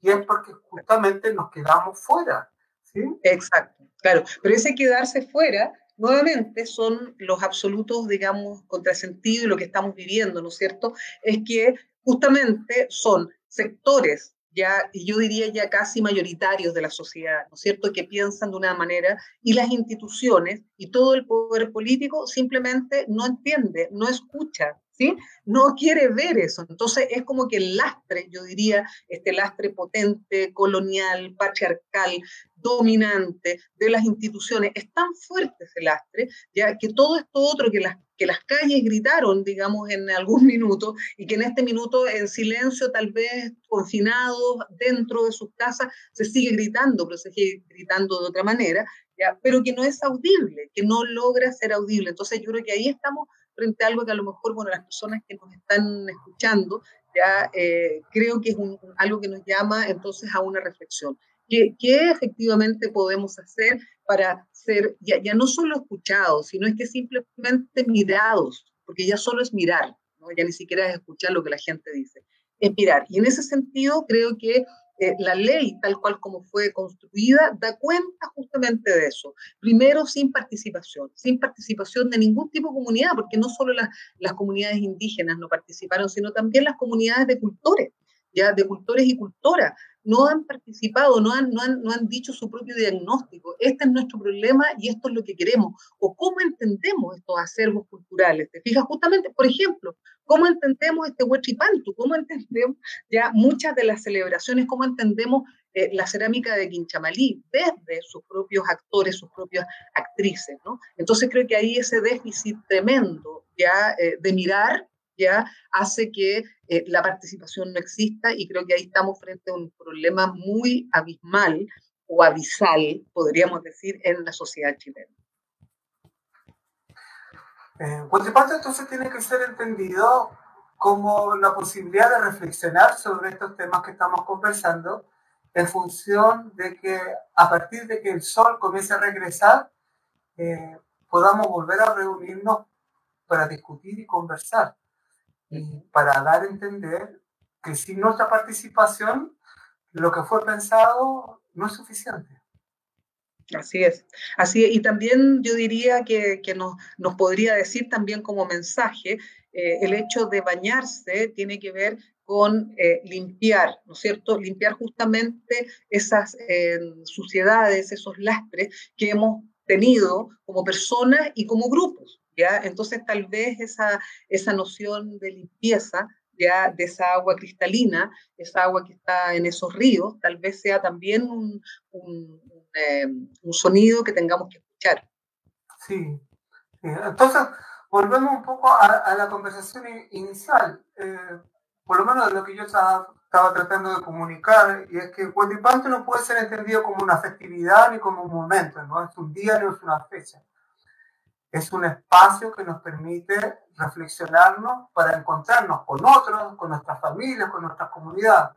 Y es porque justamente nos quedamos fuera. ¿sí? Exacto, claro. Pero ese quedarse fuera, nuevamente, son los absolutos, digamos, contrasentidos y lo que estamos viviendo, ¿no es cierto? Es que justamente son sectores ya, yo diría ya casi mayoritarios de la sociedad, ¿no es cierto?, que piensan de una manera y las instituciones y todo el poder político simplemente no entiende, no escucha, ¿sí? No quiere ver eso. Entonces es como que el lastre, yo diría, este lastre potente, colonial, patriarcal, dominante de las instituciones, es tan fuerte ese lastre, ya que todo esto otro que las que las calles gritaron, digamos, en algún minuto y que en este minuto en silencio, tal vez confinados dentro de sus casas, se sigue gritando, pero se sigue gritando de otra manera, ¿ya? pero que no es audible, que no logra ser audible. Entonces yo creo que ahí estamos frente a algo que a lo mejor, bueno, las personas que nos están escuchando, ya eh, creo que es algo que nos llama entonces a una reflexión. ¿Qué, ¿Qué, efectivamente podemos hacer para ser ya, ya, no solo escuchados, sino es que simplemente mirados, porque ya solo es mirar, ¿no? ya ni siquiera es escuchar lo que la gente dice, es mirar. Y en ese sentido creo que eh, la ley, tal cual como fue construida, da cuenta justamente de eso. Primero, sin participación, sin participación de ningún tipo de comunidad, porque no solo las, las comunidades indígenas no participaron, sino también las comunidades de cultores, ya de cultores y cultoras no han participado, no han, no, han, no han dicho su propio diagnóstico. Este es nuestro problema y esto es lo que queremos. O cómo entendemos estos acervos culturales. ¿Te fijas? Justamente, por ejemplo, cómo entendemos este Huachipantu, cómo entendemos ya muchas de las celebraciones, cómo entendemos eh, la cerámica de Quinchamalí desde sus propios actores, sus propias actrices, ¿no? Entonces creo que ahí ese déficit tremendo ya eh, de mirar ya hace que eh, la participación no exista y creo que ahí estamos frente a un problema muy abismal o abisal, podríamos decir, en la sociedad chilena. Eh, por parte, entonces tiene que ser entendido como la posibilidad de reflexionar sobre estos temas que estamos conversando en función de que a partir de que el sol comience a regresar, eh, podamos volver a reunirnos para discutir y conversar para dar a entender que sin nuestra participación lo que fue pensado no es suficiente. Así es, así Y también yo diría que, que nos, nos, podría decir también como mensaje, eh, el hecho de bañarse tiene que ver con eh, limpiar, ¿no es cierto? Limpiar justamente esas eh, suciedades, esos lastres que hemos tenido como personas y como grupos. ¿Ya? Entonces, tal vez esa, esa noción de limpieza, ya de esa agua cristalina, esa agua que está en esos ríos, tal vez sea también un, un, eh, sonido que tengamos que escuchar. Sí. Entonces, volvemos un poco a, la conversación inicial. Eh, por lo menos de lo que yo estaba, estaba, tratando de comunicar, y es que el Huatipanto no puede ser entendido como una festividad ni como un momento, no es un día ni es una fecha es un espacio que nos permite reflexionarnos para encontrarnos con otros, con nuestras familias, con nuestras comunidades.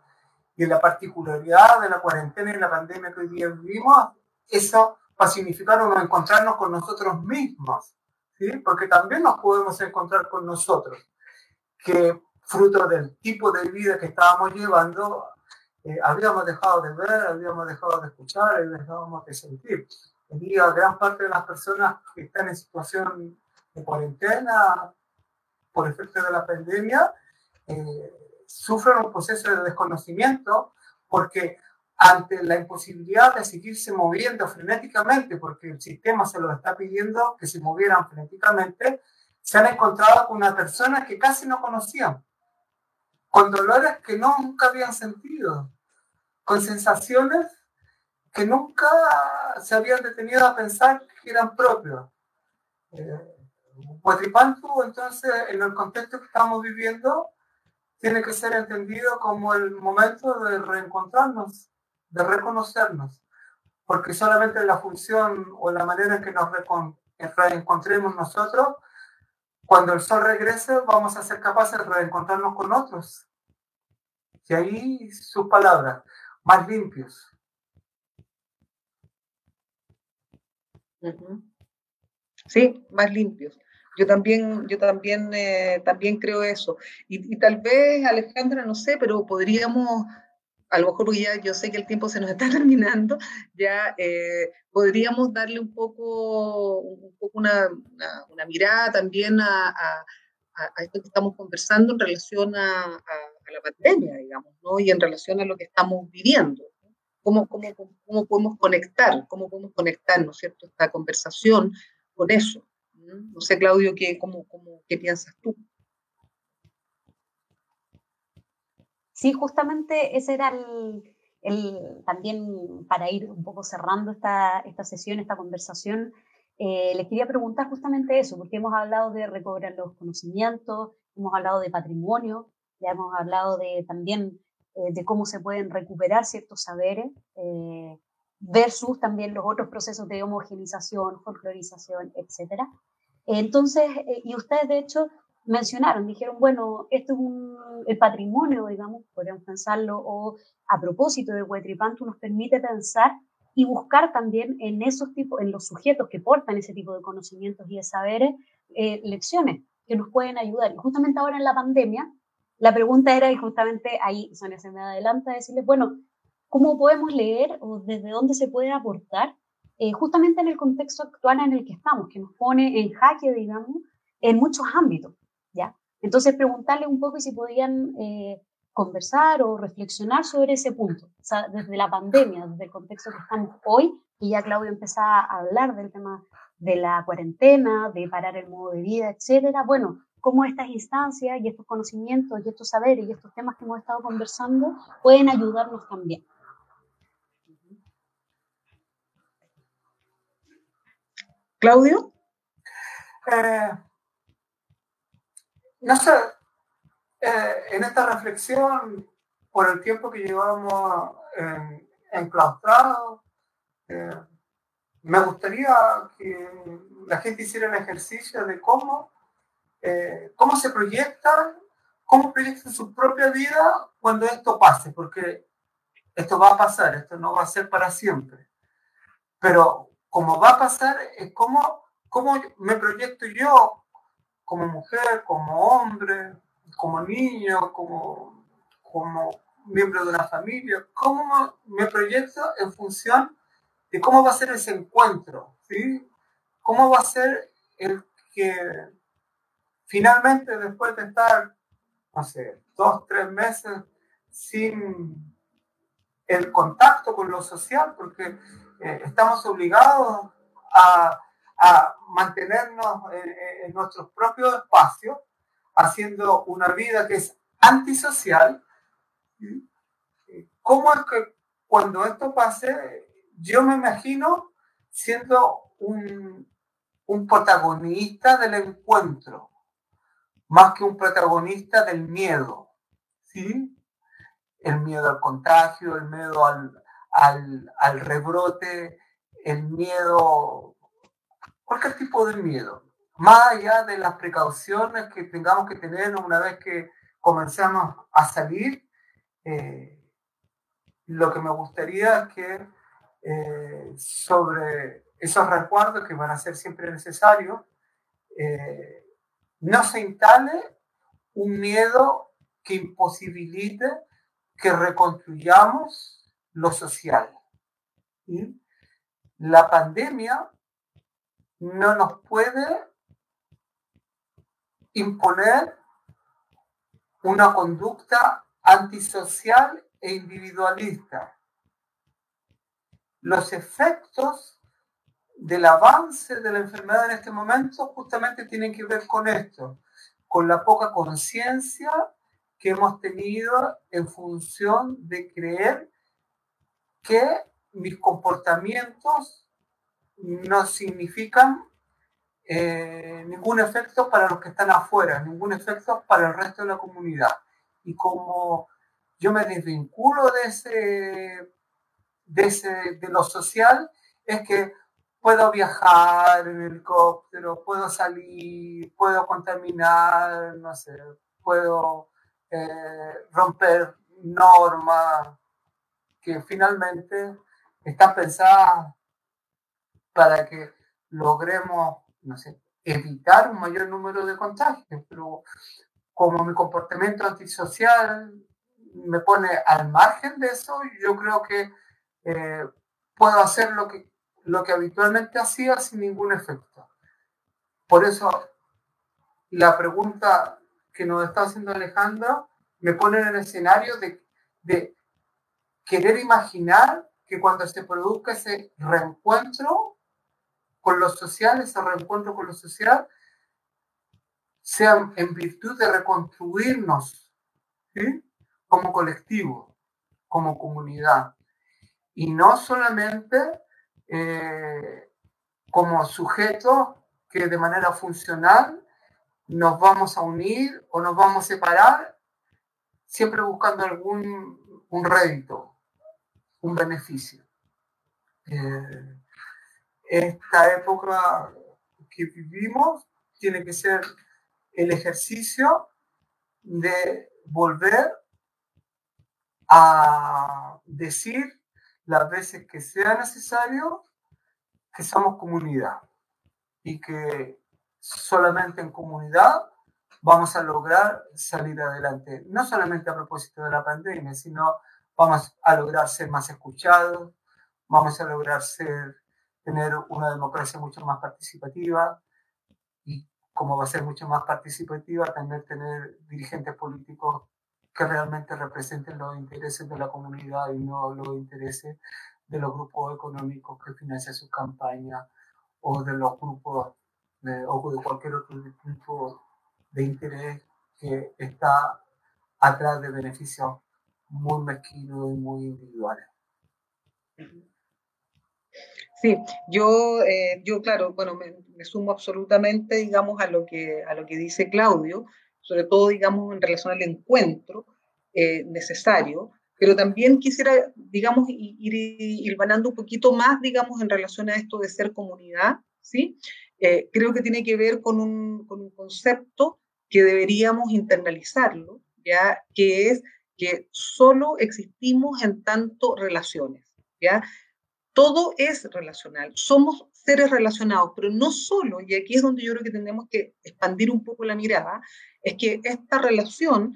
Y en la particularidad de la cuarentena y la pandemia que hoy día vivimos, eso va a significar encontrarnos con nosotros mismos, ¿sí? porque también nos podemos encontrar con nosotros, que fruto del tipo de vida que estábamos llevando, eh, habíamos dejado de ver, habíamos dejado de escuchar, habíamos de sentir día gran parte de las personas que están en situación de cuarentena por efecto de la pandemia eh, sufren un proceso de desconocimiento porque ante la imposibilidad de seguirse moviendo frenéticamente, porque el sistema se lo está pidiendo que se movieran frenéticamente, se han encontrado con una persona que casi no conocían, con dolores que nunca habían sentido, con sensaciones que nunca se habían detenido a pensar que eran propios. Eh, entonces, en el contexto que estamos viviendo, tiene que ser entendido como el momento de reencontrarnos, de reconocernos, porque solamente la función o la manera en que nos reencontremos nosotros, cuando el sol regrese, vamos a ser capaces de reencontrarnos con otros. Y ahí sus palabras, más limpios, Sí, más limpios. Yo también, yo también, eh, también creo eso. Y, tal vez, Alejandra, no sé, pero podríamos, a lo mejor porque ya yo sé que el tiempo se nos está terminando, ya eh, podríamos darle un poco, un poco una, mirada también a, esto que estamos conversando en relación a, la pandemia, digamos, ¿no? Y en relación a lo que estamos viviendo cómo, cómo, cómo podemos conectar, cómo podemos conectar, ¿no es cierto?, esta conversación con eso. No sé, Claudio, ¿qué, cómo, cómo, ¿qué piensas tú? Sí, justamente ese era el, el, también para ir un poco cerrando esta, esta sesión, esta conversación, eh, les quería preguntar justamente eso, porque hemos hablado de recobrar los conocimientos, hemos hablado de patrimonio, ya hemos hablado de también eh, de cómo se pueden recuperar ciertos saberes, eh, versus también los otros procesos de homogenización, folclorización, etc. Entonces, eh, y ustedes de hecho mencionaron, dijeron, bueno, esto es un, el patrimonio, digamos, podríamos pensarlo, o a propósito de Huetripantu nos permite pensar y buscar también en esos tipos, en los sujetos que portan ese tipo de conocimientos y de saberes, lecciones que nos pueden ayudar. Y justamente ahora en la pandemia, la pregunta era, y justamente ahí Sonia se me adelanta, decirles, bueno, ¿cómo podemos leer o desde dónde se puede aportar? Eh, justamente en el contexto actual en el que estamos, que nos pone en jaque, digamos, en muchos ámbitos, ¿ya? Entonces, preguntarle un poco si podían eh, conversar o reflexionar sobre ese punto, desde la pandemia, desde el contexto que estamos hoy, y ya Claudio empezaba a hablar del tema de la cuarentena, de parar el modo de vida, etcétera. Bueno, cómo estas instancias y estos conocimientos y estos saberes y estos temas que hemos estado conversando pueden ayudarnos también. Claudio. Eh, no sé, eh, en esta reflexión, por el tiempo que llevamos en, eh, me gustaría que la gente hiciera el ejercicio de cómo eh, cómo se proyectan, cómo proyectan su propia vida cuando esto pase, porque esto va a pasar, esto no va a ser para siempre. Pero como va a pasar, es cómo, cómo me proyecto yo como mujer, como hombre, como niño, como, como miembro de una familia, cómo me proyecto en función de cómo va a ser ese encuentro, ¿sí? ¿Cómo va a ser el que finalmente después de estar, no sé, dos, tres meses sin el contacto con lo social, porque eh, estamos obligados a, mantenernos en, nuestros propios espacios, haciendo una vida que es antisocial, ¿cómo es que cuando esto pase, yo me imagino siendo un protagonista del encuentro, más que un protagonista del miedo, ¿sí? El miedo al contagio, el miedo al, al, al rebrote, el miedo, cualquier tipo de miedo más allá de las precauciones que tengamos que tener una vez que comencemos a salir, eh, lo que me gustaría es que eh, sobre esos recuerdos que van a ser siempre necesarios, eh, no se instale un miedo que imposibilite que reconstruyamos lo social. La pandemia no nos puede imponer una conducta antisocial e individualista. Los efectos del avance de la enfermedad en este momento justamente tienen que ver con esto, con la poca conciencia que hemos tenido en función de creer que mis comportamientos no significan eh, ningún efecto para los que están afuera, ningún efecto para el resto de la comunidad. Y como yo me desvinculo de ese, de, ese, de lo social, es que puedo viajar en helicóptero, puedo salir, puedo contaminar, no sé, puedo eh, romper normas que finalmente están pensadas para que logremos no sé, evitar un mayor número de contagios, pero como mi comportamiento antisocial me pone al margen de eso, yo creo que eh, puedo hacer lo que, lo que habitualmente hacía sin ningún efecto. Por eso, la pregunta que nos está haciendo Alejandro me pone en el escenario de, de querer imaginar que cuando se produzca ese reencuentro con lo social, ese reencuentro con lo social, sea en virtud de reconstruirnos como colectivo, como comunidad. Y no solamente eh, como sujetos que de manera funcional nos vamos a unir o nos vamos a separar, siempre buscando algún un rédito, un beneficio. Eh, esta época que vivimos tiene que ser el ejercicio de volver a decir las veces que sea necesario que somos comunidad y que solamente en comunidad vamos a lograr salir adelante, no solamente a propósito de la pandemia, sino vamos a lograr ser más escuchados, vamos a lograr ser tener una democracia mucho más participativa y como va a ser mucho más participativa, también tener dirigentes políticos que realmente representen los intereses de la comunidad y no los intereses de los grupos económicos que financian sus campañas o de los grupos o de cualquier otro tipo de interés que está atrás de beneficios muy mezquinos y muy individuales. Sí, yo, eh, yo claro, bueno, me, sumo absolutamente, digamos, a lo, que, a lo que dice Claudio, sobre todo, digamos, en relación al encuentro eh, necesario, pero también quisiera, digamos, ir, ganando un poquito más, digamos, en relación a esto de ser comunidad, ¿sí? Eh, creo que tiene que ver con un, con un concepto que deberíamos internalizarlo, ¿ya? Que es que solo existimos en tanto relaciones, ¿ya? Todo es relacional, somos seres relacionados, pero no solo, y aquí es donde yo creo que tenemos que expandir un poco la mirada, es que esta relación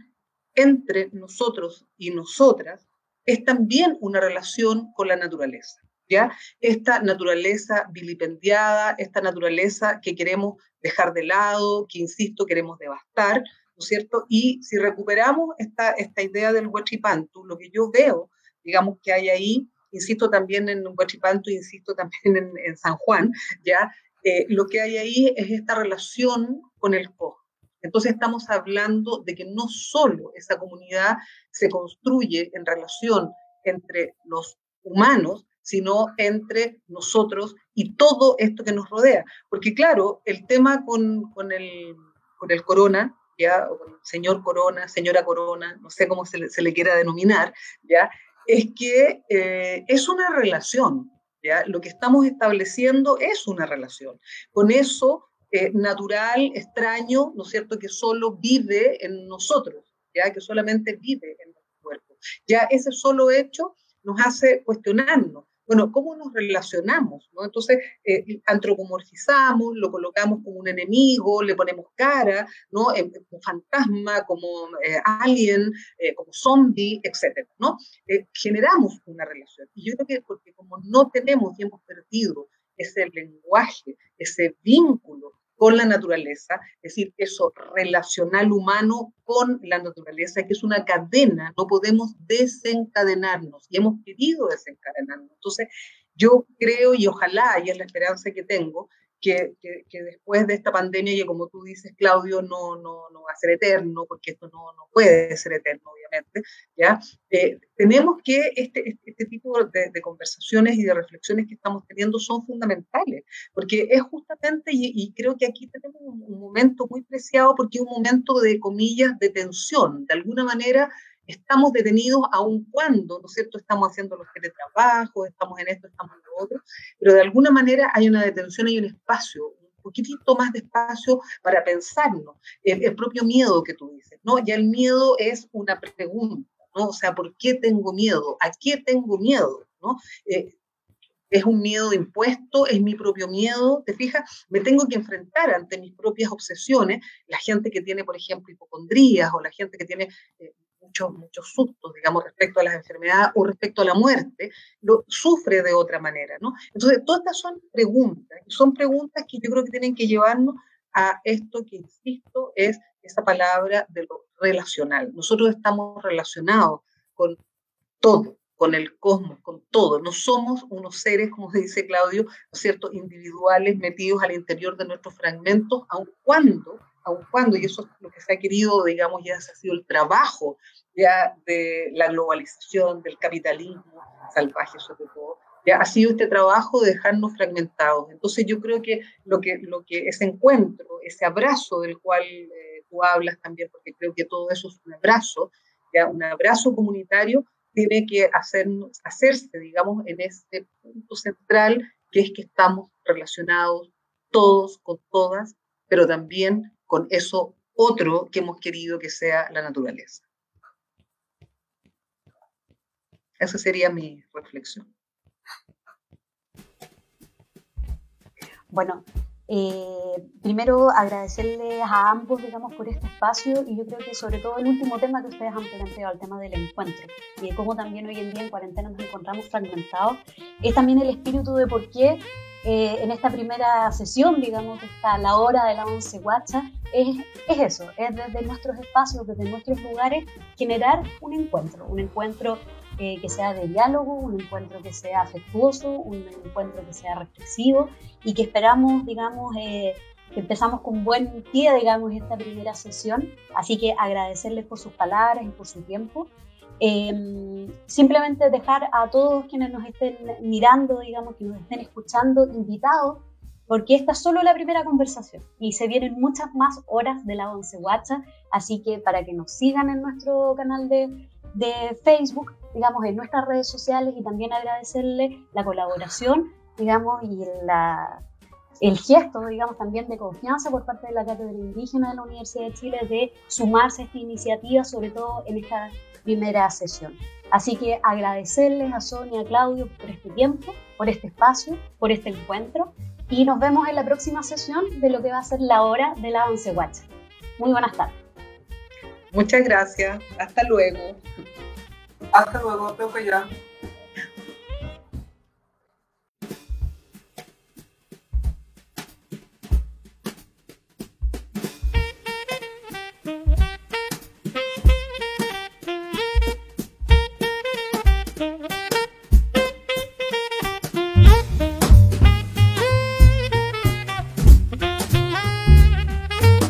entre nosotros y nosotras es también una relación con la naturaleza. ¿Ya? Esta naturaleza vilipendiada, esta naturaleza que queremos dejar de lado, que, insisto, queremos devastar, ¿no cierto? Y si recuperamos esta, esta idea del huachipantu, lo que yo veo, digamos, que hay ahí, insisto también en huachipantu, insisto también en, San Juan, ¿ya? Eh, lo que hay ahí es esta relación con el cosmos entonces estamos hablando de que no solo esa comunidad se construye en relación entre los humanos, sino entre nosotros y todo esto que nos rodea. Porque claro, el tema con, el, con el corona, ya, señor corona, señora corona, no sé cómo se le, quiera denominar, ya, es que eh, es una relación, ¿ya? Lo que estamos estableciendo es una relación. Con eso eh, natural, extraño, ¿no es cierto?, que solo vive en nosotros, ya que solamente vive en nuestro cuerpo. Ya ese solo hecho nos hace cuestionarnos, bueno, ¿cómo nos relacionamos? ¿no? Entonces, eh, antropomorfizamos, lo colocamos como un enemigo, le ponemos cara, ¿no? como fantasma, como eh, alien, como zombie, etc. ¿no? generamos una relación. Y yo creo que porque como no tenemos y hemos perdido ese lenguaje, ese vínculo con la naturaleza, es decir, eso relacional humano con la naturaleza, que es una cadena, no podemos desencadenarnos y hemos querido desencadenarnos. Entonces, yo creo y ojalá, y es la esperanza que tengo, que, que, después de esta pandemia, que como tú dices, Claudio, no, no, no va a ser eterno, porque esto no, no puede ser eterno, obviamente, ¿ya? Eh, tenemos que este, este, este tipo de, de, conversaciones y de reflexiones que estamos teniendo son fundamentales, porque es justamente, y, creo que aquí tenemos un, un, momento muy preciado, porque es un momento de, comillas, de tensión, de alguna manera estamos detenidos aun cuando, ¿no es cierto?, estamos haciendo los teletrabajos, estamos en esto, estamos en lo otro, pero de alguna manera hay una detención, hay un espacio, un poquitito más de espacio para pensarnos, el, propio miedo que tú dices, ¿no? Ya el miedo es una pregunta, ¿no? O sea, ¿por qué tengo miedo? ¿A qué tengo miedo? ¿no? Eh, es un miedo impuesto, es mi propio miedo, ¿te fijas? Me tengo que enfrentar ante mis propias obsesiones, la gente que tiene, por ejemplo, hipocondrías o la gente que tiene eh, muchos, muchos sustos, digamos, respecto a las enfermedades o respecto a la muerte, lo sufre de otra manera, ¿no? Entonces, todas estas son preguntas, son preguntas que yo creo que tienen que llevarnos a esto que, insisto, es esa palabra de lo relacional. Nosotros estamos relacionados con todo, con el cosmos, con todo. No somos unos seres, como dice Claudio, ¿no cierto?, individuales metidos al interior de nuestros fragmentos, aun cuando aun cuando, y eso es lo que se ha querido, digamos, ya ha sido el trabajo ya de la globalización, del capitalismo salvaje sobre todo, ya ha sido este trabajo de dejarnos fragmentados. Entonces yo creo que lo que, lo que ese encuentro, ese abrazo del cual eh, tú hablas también, porque creo que todo eso es un abrazo, ya un abrazo comunitario, tiene que hacernos, hacerse, digamos, en este punto central, que es que estamos relacionados todos con todas, pero también con eso otro que hemos querido que sea la naturaleza. Esa sería mi reflexión. Bueno, eh, primero agradecerles a ambos, digamos, por este espacio y yo creo que sobre todo el último tema que ustedes han planteado, el tema del encuentro y de cómo también hoy en día en cuarentena nos encontramos fragmentados, es también el espíritu de por qué eh, en esta primera sesión, digamos, que está la hora de la once guacha, es, es, eso, es desde nuestros espacios, desde nuestros lugares, generar un encuentro, un encuentro eh, que sea de diálogo, un encuentro que sea afectuoso, un encuentro que sea reflexivo y que esperamos, digamos, eh, que empezamos con buen pie, digamos, esta primera sesión. Así que agradecerles por sus palabras y por su tiempo. Em, simplemente dejar a todos quienes nos estén mirando, digamos, que nos estén escuchando, invitados, porque esta es solo la primera conversación y se vienen muchas más horas de la Once Guacha, así que para que nos sigan en nuestro canal de, de Facebook, digamos, en nuestras redes sociales y también agradecerle la colaboración, digamos, y la, el gesto, digamos, también de confianza por parte de la Cátedra Indígena de la Universidad de Chile de sumarse a esta iniciativa, sobre todo en esta primera sesión. Así que agradecerles a Sonia, a Claudio por este tiempo, por este espacio, por este encuentro y nos vemos en la próxima sesión de lo que va a ser la hora de la once guacha. Muy buenas tardes. Muchas gracias. Hasta luego. Hasta luego, tengo que ya.